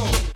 soul.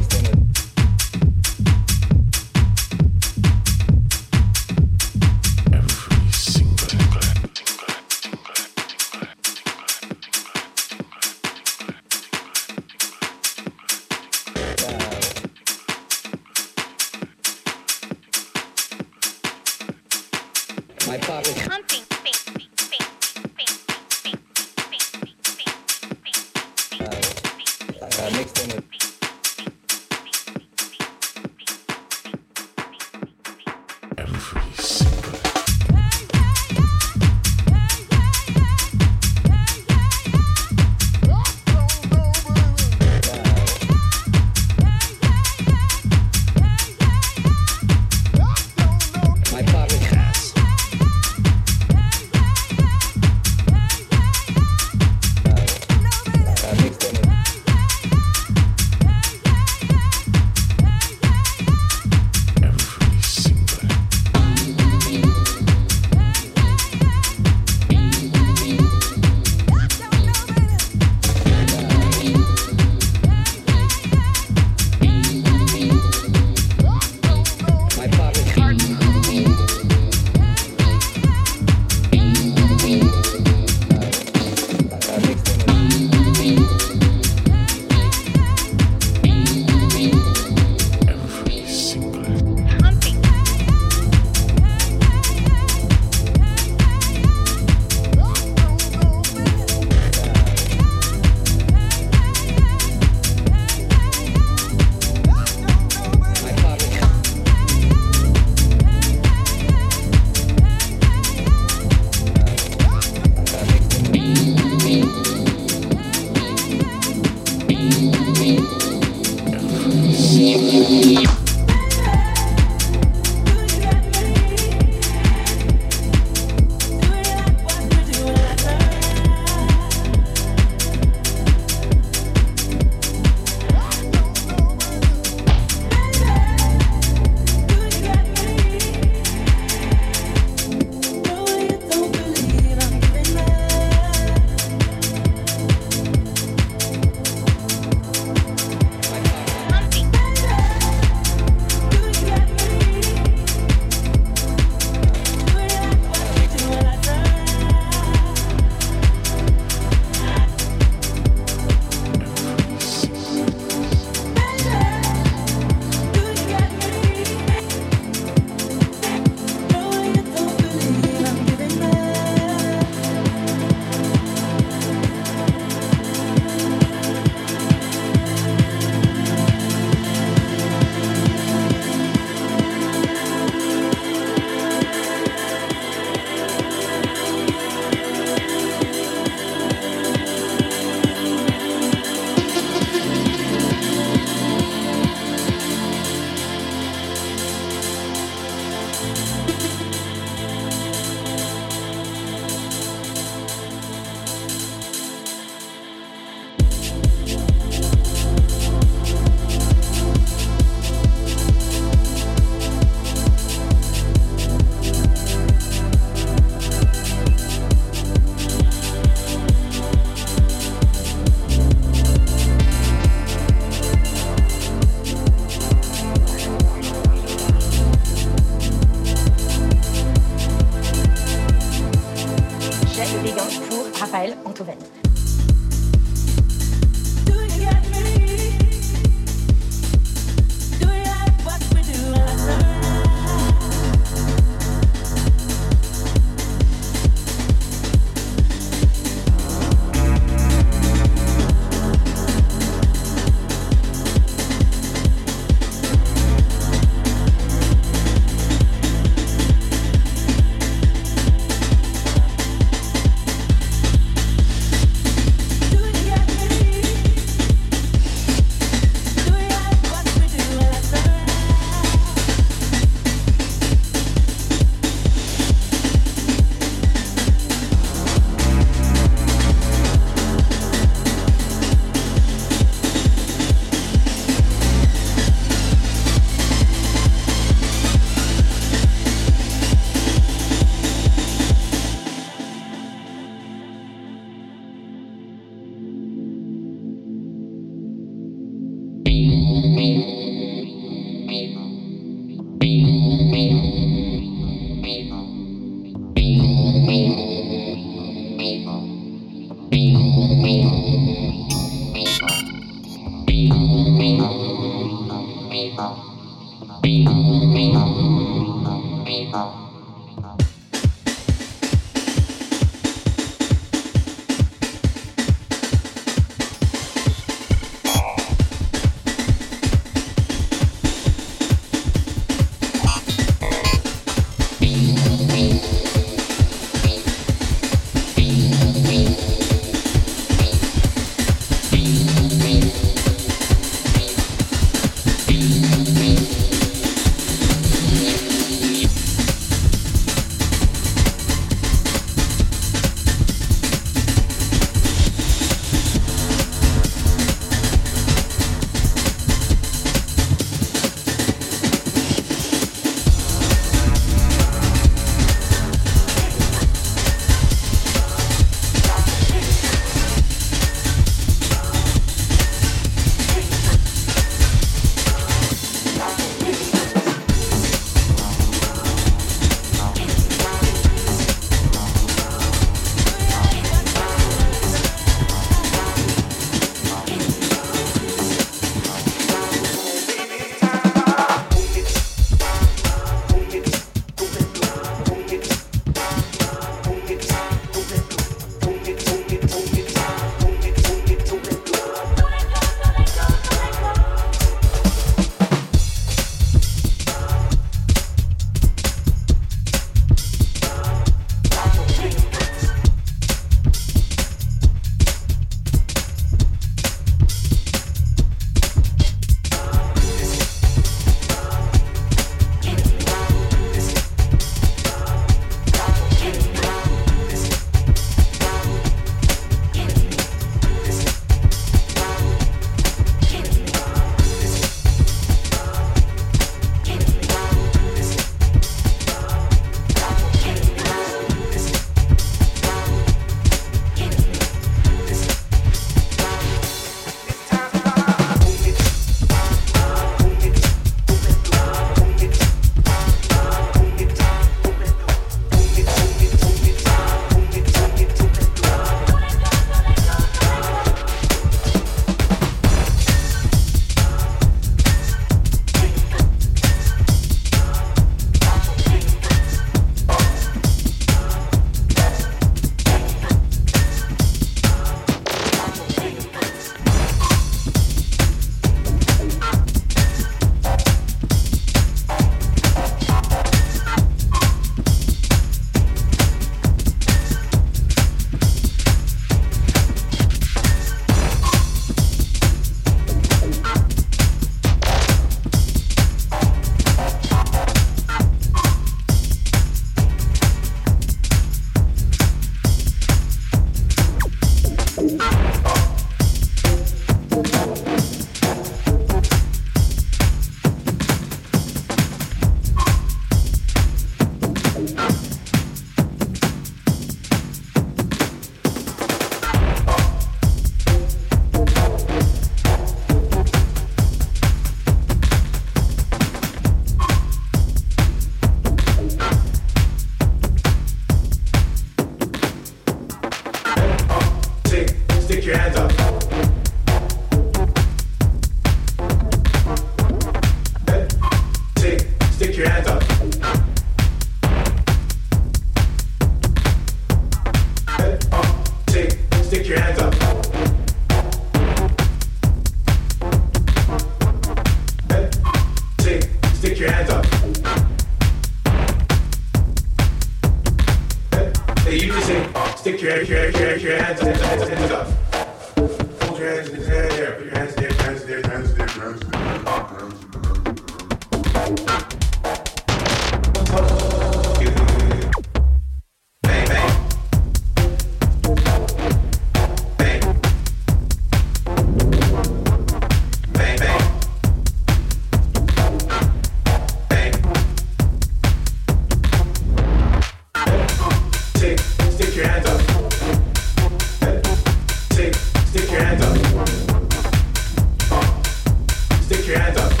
Stick